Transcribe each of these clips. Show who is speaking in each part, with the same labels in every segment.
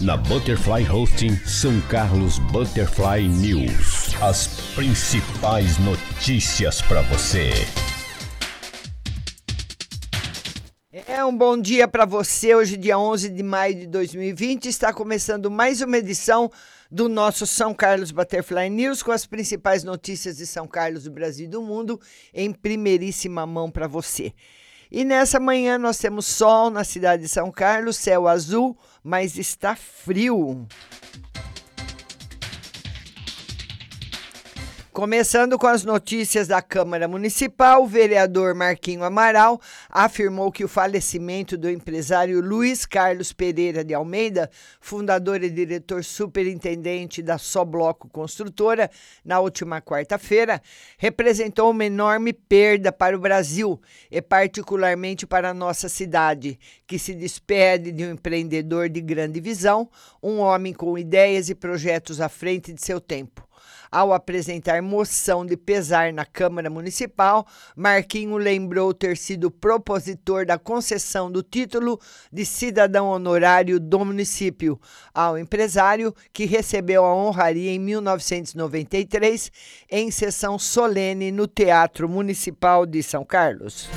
Speaker 1: na Butterfly Hosting São Carlos Butterfly News. As principais notícias para você.
Speaker 2: É um bom dia para você. Hoje, dia 11 de maio de 2020, está começando mais uma edição do nosso São Carlos Butterfly News com as principais notícias de São Carlos, do Brasil e do mundo em primeiríssima mão para você. E nessa manhã nós temos sol na cidade de São Carlos, céu azul, mas está frio. Começando com as notícias da Câmara Municipal, o vereador Marquinho Amaral afirmou que o falecimento do empresário Luiz Carlos Pereira de Almeida, fundador e diretor superintendente da Só Bloco Construtora, na última quarta-feira, representou uma enorme perda para o Brasil e particularmente para a nossa cidade, que se despede de um empreendedor de grande visão, um homem com ideias e projetos à frente de seu tempo. Ao apresentar moção de pesar na Câmara Municipal, Marquinho lembrou ter sido propositor da concessão do título de cidadão honorário do município ao empresário que recebeu a honraria em 1993 em sessão solene no Teatro Municipal de São Carlos.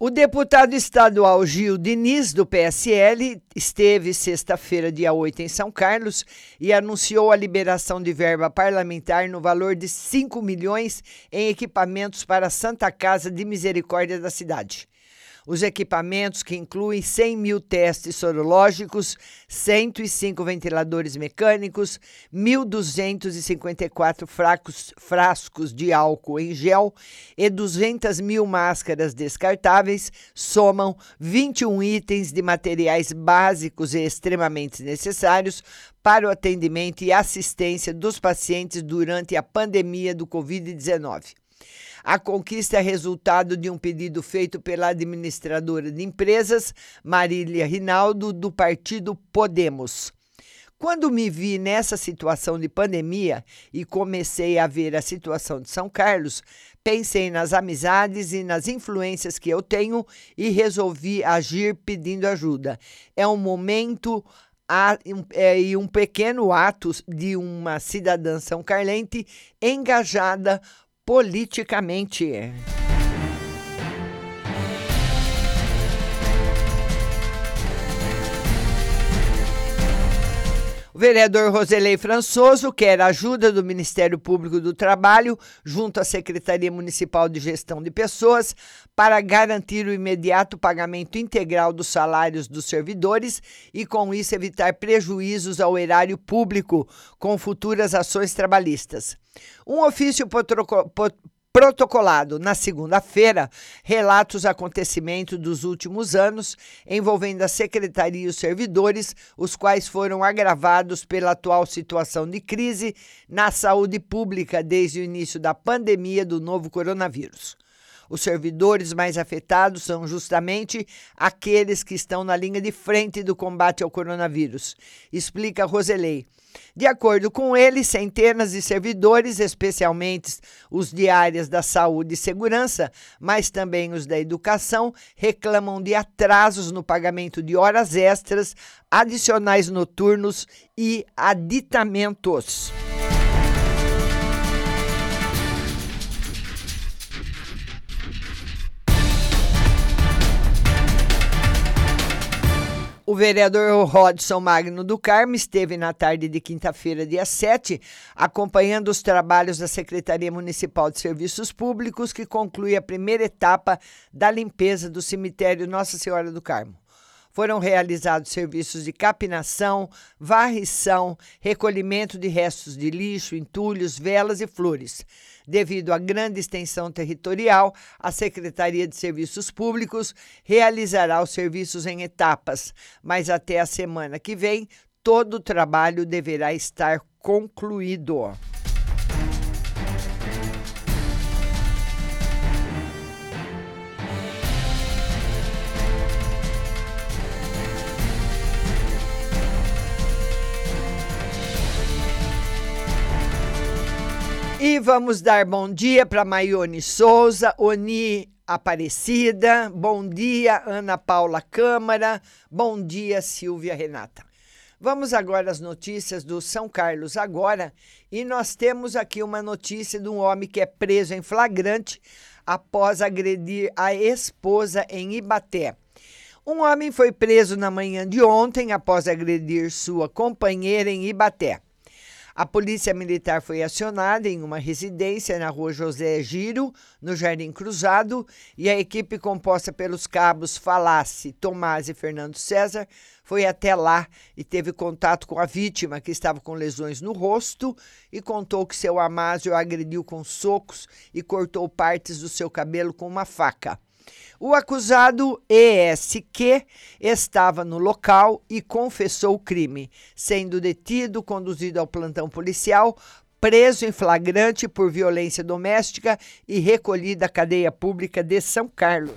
Speaker 2: O deputado estadual Gil Diniz, do PSL, esteve sexta-feira, dia 8, em São Carlos e anunciou a liberação de verba parlamentar no valor de 5 milhões em equipamentos para a Santa Casa de Misericórdia da cidade. Os equipamentos, que incluem 100 mil testes sorológicos, 105 ventiladores mecânicos, 1.254 frascos, frascos de álcool em gel e 200 mil máscaras descartáveis, somam 21 itens de materiais básicos e extremamente necessários para o atendimento e assistência dos pacientes durante a pandemia do Covid-19. A conquista é resultado de um pedido feito pela administradora de empresas, Marília Rinaldo, do partido Podemos. Quando me vi nessa situação de pandemia e comecei a ver a situação de São Carlos, pensei nas amizades e nas influências que eu tenho e resolvi agir pedindo ajuda. É um momento é, e um pequeno ato de uma cidadã são carlense engajada politicamente. O vereador Roselei Françoso quer ajuda do Ministério Público do Trabalho, junto à Secretaria Municipal de Gestão de Pessoas, para garantir o imediato pagamento integral dos salários dos servidores e, com isso, evitar prejuízos ao erário público com futuras ações trabalhistas. Um ofício protocolado na segunda-feira relata os acontecimentos dos últimos anos envolvendo a secretaria e os servidores, os quais foram agravados pela atual situação de crise na saúde pública desde o início da pandemia do novo coronavírus. Os servidores mais afetados são justamente aqueles que estão na linha de frente do combate ao coronavírus, explica Roselei. De acordo com ele, centenas de servidores, especialmente os de áreas da saúde e segurança, mas também os da educação, reclamam de atrasos no pagamento de horas extras, adicionais noturnos e aditamentos. O vereador Rodson Magno do Carmo esteve na tarde de quinta-feira, dia 7, acompanhando os trabalhos da Secretaria Municipal de Serviços Públicos, que conclui a primeira etapa da limpeza do cemitério Nossa Senhora do Carmo. Foram realizados serviços de capinação, varrição, recolhimento de restos de lixo, entulhos, velas e flores. Devido à grande extensão territorial, a Secretaria de Serviços Públicos realizará os serviços em etapas, mas até a semana que vem todo o trabalho deverá estar concluído. E vamos dar bom dia para Maione Souza, Oni Aparecida, bom dia Ana Paula Câmara, bom dia Silvia Renata. Vamos agora às notícias do São Carlos agora e nós temos aqui uma notícia de um homem que é preso em flagrante após agredir a esposa em Ibaté. Um homem foi preso na manhã de ontem após agredir sua companheira em Ibaté. A polícia militar foi acionada em uma residência na rua José Giro, no Jardim Cruzado, e a equipe composta pelos cabos Falasse, Tomás e Fernando César foi até lá e teve contato com a vítima, que estava com lesões no rosto, e contou que seu Amásio agrediu com socos e cortou partes do seu cabelo com uma faca. O acusado ESQ estava no local e confessou o crime, sendo detido, conduzido ao plantão policial, preso em flagrante por violência doméstica e recolhido à cadeia pública de São Carlos.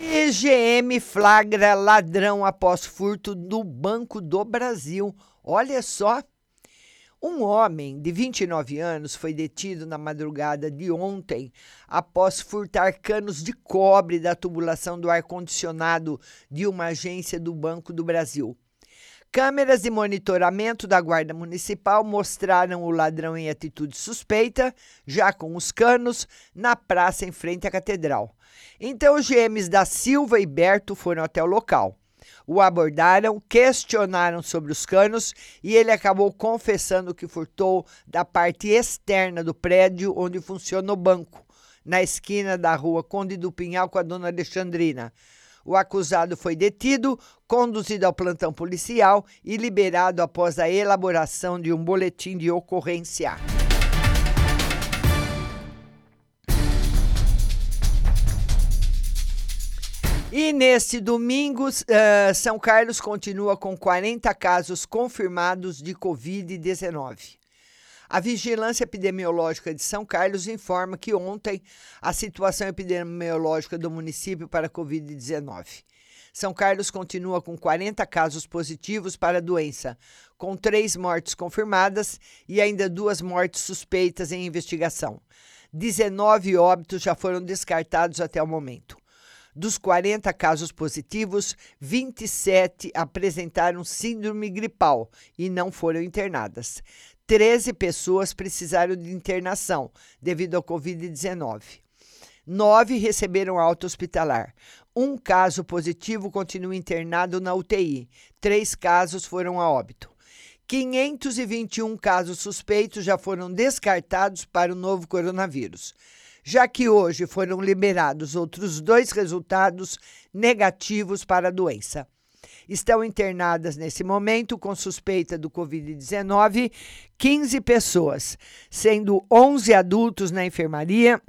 Speaker 2: EGM flagra ladrão após furto do Banco do Brasil. Olha só. Um homem de 29 anos foi detido na madrugada de ontem após furtar canos de cobre da tubulação do ar-condicionado de uma agência do Banco do Brasil. Câmeras de monitoramento da Guarda Municipal mostraram o ladrão em atitude suspeita, já com os canos, na praça em frente à catedral. Então, os GMs da Silva e Berto foram até o local. O abordaram, questionaram sobre os canos e ele acabou confessando que furtou da parte externa do prédio onde funciona o banco, na esquina da rua Conde do Pinhal com a dona Alexandrina. O acusado foi detido, conduzido ao plantão policial e liberado após a elaboração de um boletim de ocorrência. E neste domingo, uh, São Carlos continua com 40 casos confirmados de Covid-19. A Vigilância Epidemiológica de São Carlos informa que ontem a situação epidemiológica do município para a Covid-19. São Carlos continua com 40 casos positivos para a doença, com três mortes confirmadas e ainda duas mortes suspeitas em investigação. 19 óbitos já foram descartados até o momento. Dos 40 casos positivos, 27 apresentaram síndrome gripal e não foram internadas. 13 pessoas precisaram de internação devido ao Covid-19. Nove receberam alta hospitalar. Um caso positivo continua internado na UTI. Três casos foram a óbito. 521 casos suspeitos já foram descartados para o novo coronavírus, já que hoje foram liberados outros dois resultados negativos para a doença. Estão internadas nesse momento com suspeita do Covid-19 15 pessoas, sendo 11 adultos na enfermaria,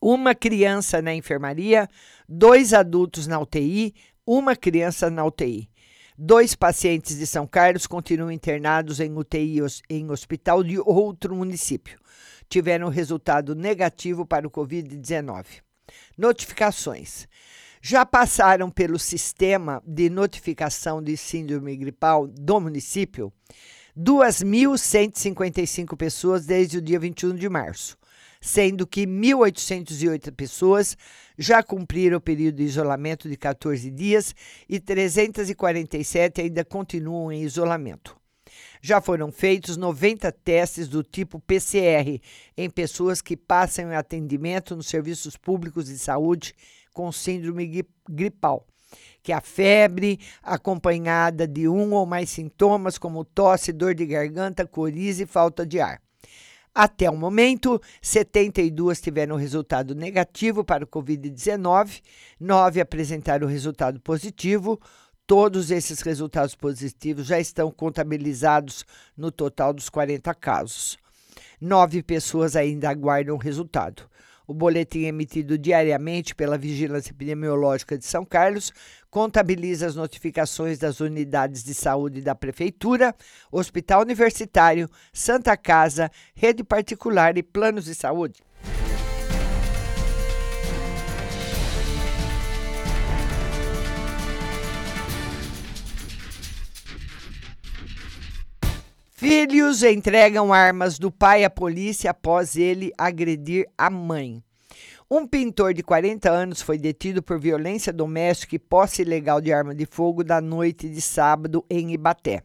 Speaker 2: uma criança na enfermaria, dois adultos na UTI, uma criança na UTI. Dois pacientes de São Carlos continuam internados em UTI em hospital de outro município. Tiveram resultado negativo para o Covid-19. Notificações já passaram pelo sistema de notificação de síndrome gripal do município 2.155 pessoas desde o dia 21 de março, sendo que 1.808 pessoas já cumpriram o período de isolamento de 14 dias e 347 ainda continuam em isolamento. Já foram feitos 90 testes do tipo PCR em pessoas que passam em atendimento nos serviços públicos de saúde com síndrome gripal, que a febre acompanhada de um ou mais sintomas como tosse, dor de garganta, coriza e falta de ar. Até o momento, 72 tiveram resultado negativo para o Covid-19, 9 apresentaram resultado positivo. Todos esses resultados positivos já estão contabilizados no total dos 40 casos. Nove pessoas ainda aguardam o resultado. O boletim emitido diariamente pela Vigilância Epidemiológica de São Carlos contabiliza as notificações das unidades de saúde da Prefeitura, Hospital Universitário, Santa Casa, Rede Particular e Planos de Saúde. Filhos entregam armas do pai à polícia após ele agredir a mãe. Um pintor de 40 anos foi detido por violência doméstica e posse ilegal de arma de fogo da noite de sábado em Ibaté.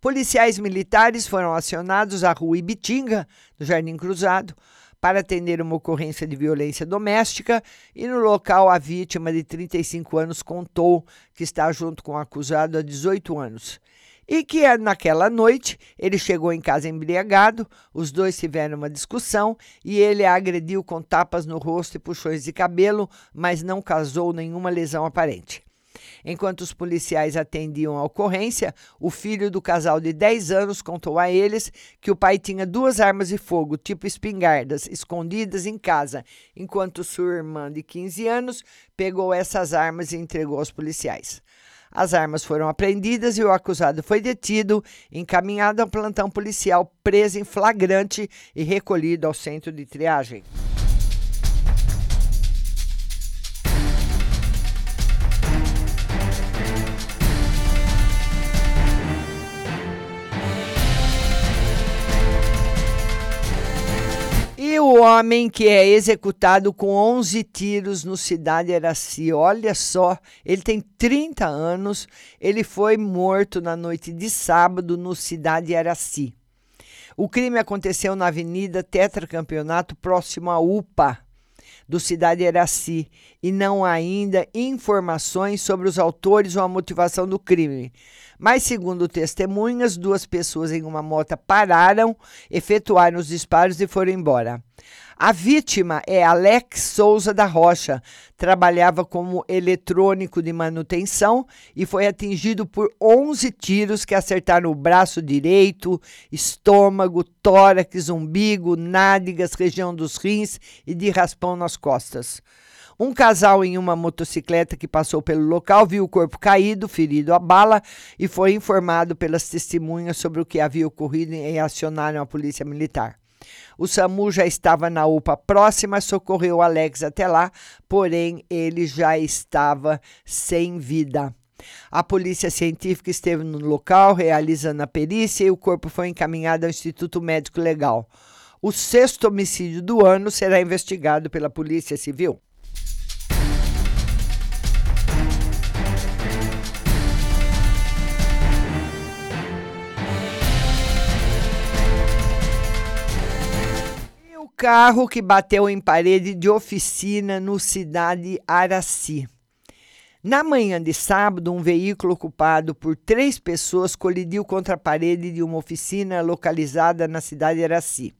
Speaker 2: Policiais militares foram acionados à rua Ibitinga, no Jardim Cruzado, para atender uma ocorrência de violência doméstica e no local a vítima de 35 anos contou que está junto com o acusado há 18 anos e que é naquela noite ele chegou em casa embriagado, os dois tiveram uma discussão e ele a agrediu com tapas no rosto e puxões de cabelo, mas não causou nenhuma lesão aparente. Enquanto os policiais atendiam a ocorrência, o filho do casal de 10 anos contou a eles que o pai tinha duas armas de fogo, tipo espingardas, escondidas em casa, enquanto sua irmã de 15 anos pegou essas armas e entregou aos policiais. As armas foram apreendidas e o acusado foi detido, encaminhado ao plantão policial, preso em flagrante e recolhido ao centro de triagem. Homem que é executado com 11 tiros no Cidade Araci. Olha só, ele tem 30 anos, ele foi morto na noite de sábado no Cidade Araci. O crime aconteceu na Avenida Tetracampeonato, próximo à UPA do Cidade Eraci e não há ainda informações sobre os autores ou a motivação do crime. Mas, segundo testemunhas, duas pessoas em uma moto pararam, efetuaram os disparos e foram embora. A vítima é Alex Souza da Rocha. Trabalhava como eletrônico de manutenção e foi atingido por 11 tiros que acertaram o braço direito, estômago, tórax, umbigo, nádegas, região dos rins e de raspão nas costas. Um casal em uma motocicleta que passou pelo local viu o corpo caído, ferido a bala, e foi informado pelas testemunhas sobre o que havia ocorrido e acionaram a polícia militar. O SAMU já estava na UPA próxima, socorreu o Alex até lá, porém ele já estava sem vida. A polícia científica esteve no local realizando a perícia e o corpo foi encaminhado ao Instituto Médico Legal. O sexto homicídio do ano será investigado pela Polícia Civil. Carro que bateu em parede de oficina no Cidade Araci. Na manhã de sábado, um veículo ocupado por três pessoas colidiu contra a parede de uma oficina localizada na cidade de Araci.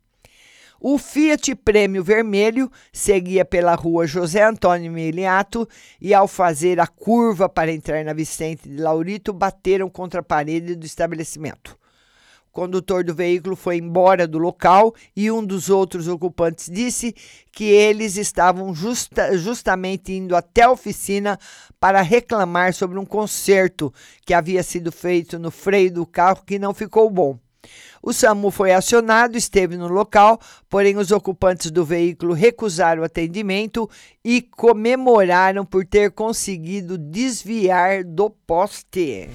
Speaker 2: O Fiat Prêmio Vermelho seguia pela rua José Antônio Miliato e, ao fazer a curva para entrar na Vicente de Laurito, bateram contra a parede do estabelecimento. Condutor do veículo foi embora do local e um dos outros ocupantes disse que eles estavam justa, justamente indo até a oficina para reclamar sobre um conserto que havia sido feito no freio do carro que não ficou bom. O SAMU foi acionado, esteve no local, porém os ocupantes do veículo recusaram o atendimento e comemoraram por ter conseguido desviar do poste.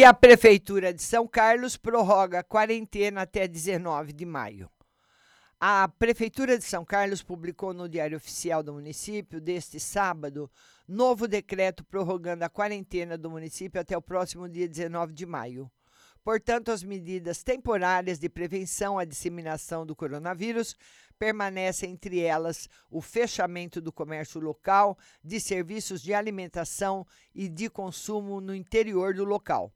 Speaker 2: E a Prefeitura de São Carlos prorroga a quarentena até 19 de maio. A Prefeitura de São Carlos publicou no Diário Oficial do município, deste sábado, novo decreto prorrogando a quarentena do município até o próximo dia 19 de maio. Portanto, as medidas temporárias de prevenção à disseminação do coronavírus permanecem entre elas o fechamento do comércio local, de serviços de alimentação e de consumo no interior do local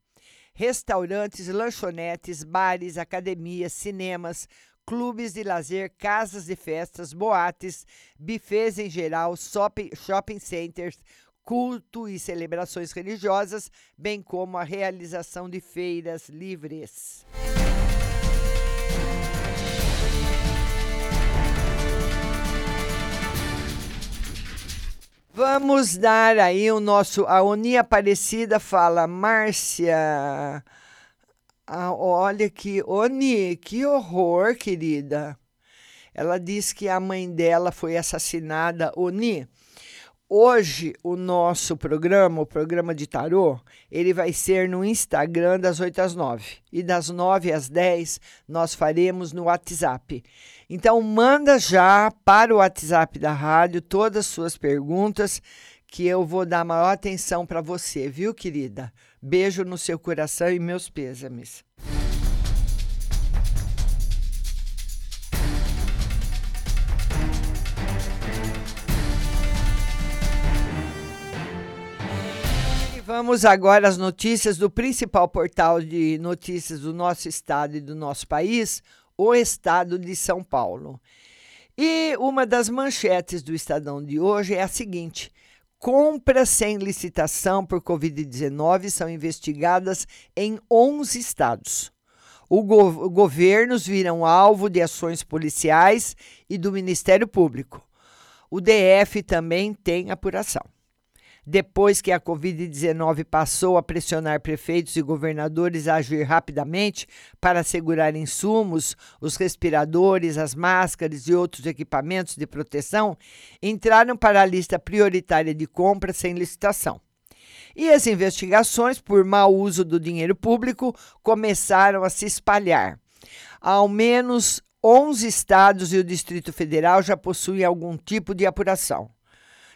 Speaker 2: restaurantes, lanchonetes, bares, academias, cinemas, clubes de lazer, casas de festas, boates, bufês em geral, shopping, centers, culto e celebrações religiosas, bem como a realização de feiras livres. Vamos dar aí o nosso. A Oni Aparecida fala, Márcia. Ah, olha que. Oni, que horror, querida. Ela diz que a mãe dela foi assassinada. Oni, Hoje, o nosso programa, o programa de tarô, ele vai ser no Instagram das 8 às 9. E das 9 às 10, nós faremos no WhatsApp. Então, manda já para o WhatsApp da rádio todas as suas perguntas, que eu vou dar maior atenção para você, viu, querida? Beijo no seu coração e meus pêsames. Vamos agora às notícias do principal portal de notícias do nosso estado e do nosso país, o Estado de São Paulo. E uma das manchetes do Estadão de hoje é a seguinte: compras sem licitação por Covid-19 são investigadas em 11 estados. O go governos viram alvo de ações policiais e do Ministério Público. O DF também tem apuração. Depois que a Covid-19 passou a pressionar prefeitos e governadores a agir rapidamente para assegurar insumos, os respiradores, as máscaras e outros equipamentos de proteção, entraram para a lista prioritária de compras sem licitação. E as investigações por mau uso do dinheiro público começaram a se espalhar. Ao menos 11 estados e o Distrito Federal já possuem algum tipo de apuração.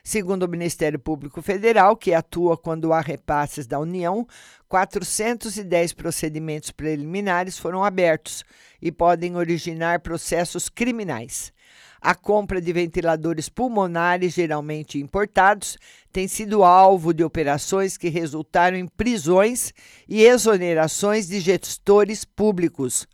Speaker 2: Segundo o Ministério Público Federal, que atua quando há repasses da União, 410 procedimentos preliminares foram abertos e podem originar processos criminais. A compra de ventiladores pulmonares, geralmente importados, tem sido alvo de operações que resultaram em prisões e exonerações de gestores públicos.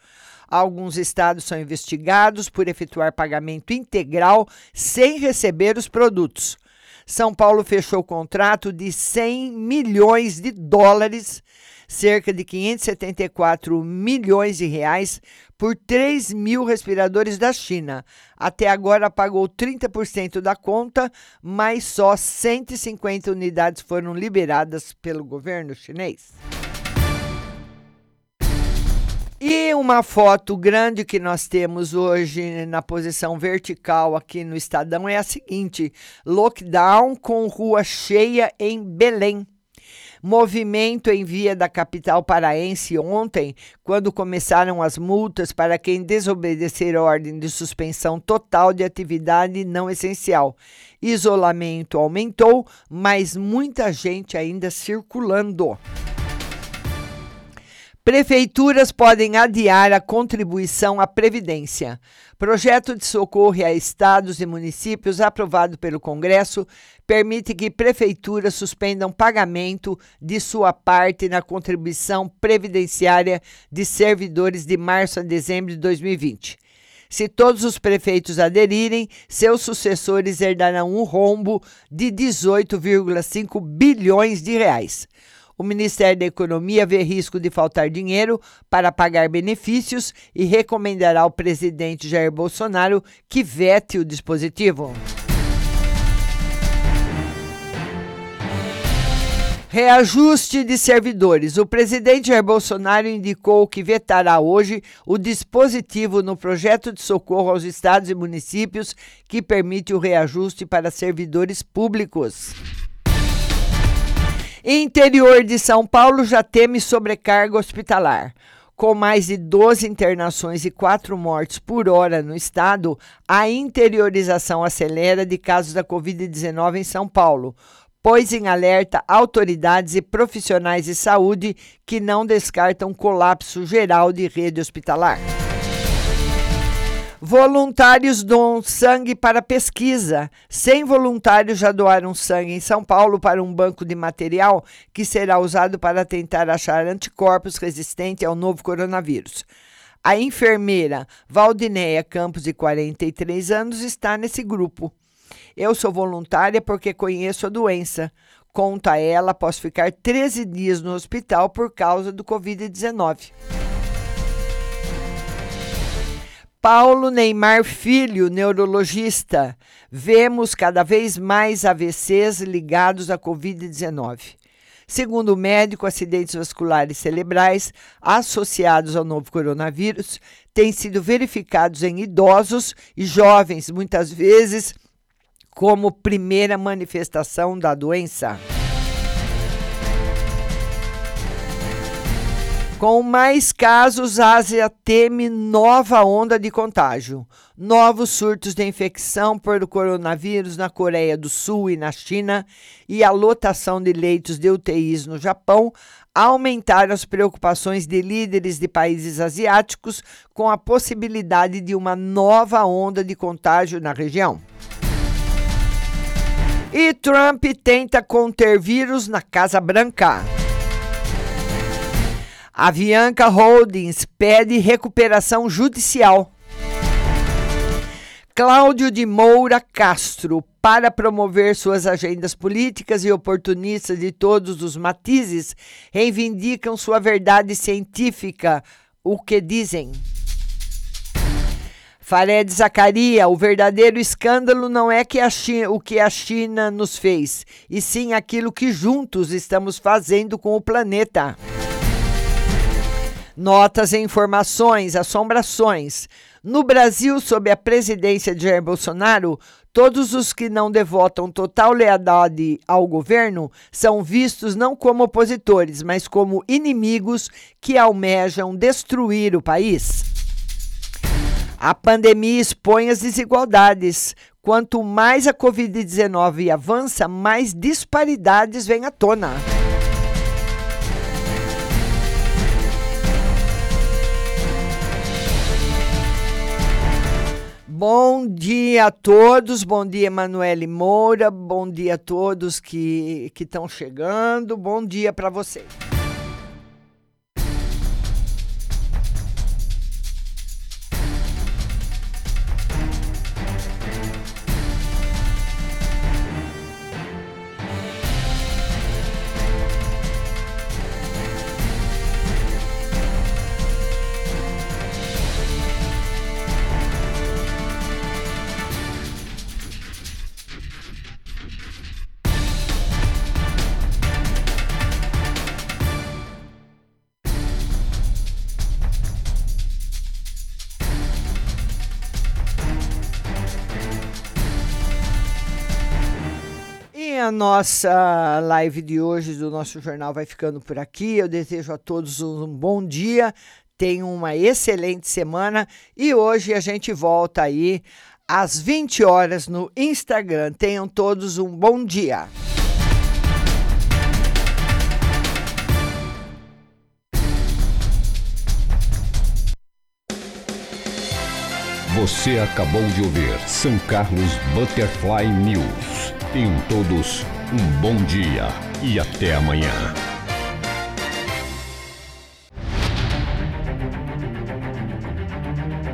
Speaker 2: Alguns estados são investigados por efetuar pagamento integral sem receber os produtos. São Paulo fechou contrato de 100 milhões de dólares cerca de 574 milhões de reais por 3 mil respiradores da China. Até agora pagou 30% da conta, mas só 150 unidades foram liberadas pelo governo chinês. E uma foto grande que nós temos hoje na posição vertical aqui no Estadão é a seguinte: lockdown com rua cheia em Belém. Movimento em via da capital paraense ontem, quando começaram as multas para quem desobedecer ordem de suspensão total de atividade não essencial. Isolamento aumentou, mas muita gente ainda circulando. Prefeituras podem adiar a contribuição à Previdência. Projeto de socorro a estados e municípios aprovado pelo Congresso permite que prefeituras suspendam pagamento de sua parte na contribuição previdenciária de servidores de março a dezembro de 2020. Se todos os prefeitos aderirem, seus sucessores herdarão um rombo de 18,5 bilhões de reais. O Ministério da Economia vê risco de faltar dinheiro para pagar benefícios e recomendará ao presidente Jair Bolsonaro que vete o dispositivo. Reajuste de servidores. O presidente Jair Bolsonaro indicou que vetará hoje o dispositivo no projeto de socorro aos estados e municípios que permite o reajuste para servidores públicos. Interior de São Paulo já teme sobrecarga hospitalar. Com mais de 12 internações e 4 mortes por hora no estado, a interiorização acelera de casos da Covid-19 em São Paulo, pôs em alerta autoridades e profissionais de saúde que não descartam colapso geral de rede hospitalar. Voluntários doam sangue para pesquisa. 100 voluntários já doaram sangue em São Paulo para um banco de material que será usado para tentar achar anticorpos resistentes ao novo coronavírus. A enfermeira Valdineia Campos, de 43 anos, está nesse grupo. Eu sou voluntária porque conheço a doença. Conta ela após ficar 13 dias no hospital por causa do Covid-19. Paulo Neymar Filho, neurologista. Vemos cada vez mais AVCs ligados à Covid-19. Segundo o médico, acidentes vasculares cerebrais associados ao novo coronavírus têm sido verificados em idosos e jovens, muitas vezes como primeira manifestação da doença. Com mais casos, a Ásia teme nova onda de contágio. Novos surtos de infecção por coronavírus na Coreia do Sul e na China e a lotação de leitos de UTIs no Japão aumentaram as preocupações de líderes de países asiáticos com a possibilidade de uma nova onda de contágio na região. E Trump tenta conter vírus na Casa Branca. Avianca Holdings pede recuperação judicial. Cláudio de Moura Castro, para promover suas agendas políticas e oportunistas de todos os matizes, reivindicam sua verdade científica. O que dizem? Fared Zacaria, o verdadeiro escândalo não é que China, o que a China nos fez, e sim aquilo que juntos estamos fazendo com o planeta. Notas e informações, assombrações. No Brasil, sob a presidência de Jair Bolsonaro, todos os que não devotam total lealdade ao governo são vistos não como opositores, mas como inimigos que almejam destruir o país. A pandemia expõe as desigualdades. Quanto mais a Covid-19 avança, mais disparidades vêm à tona. Bom dia a todos, bom dia Emanuele Moura, bom dia a todos que estão chegando, bom dia para vocês. A nossa live de hoje do nosso jornal vai ficando por aqui. Eu desejo a todos um bom dia, tenham uma excelente semana e hoje a gente volta aí às 20 horas no Instagram. Tenham todos um bom dia.
Speaker 1: Você acabou de ouvir São Carlos Butterfly News. Tenham todos um bom dia e até amanhã.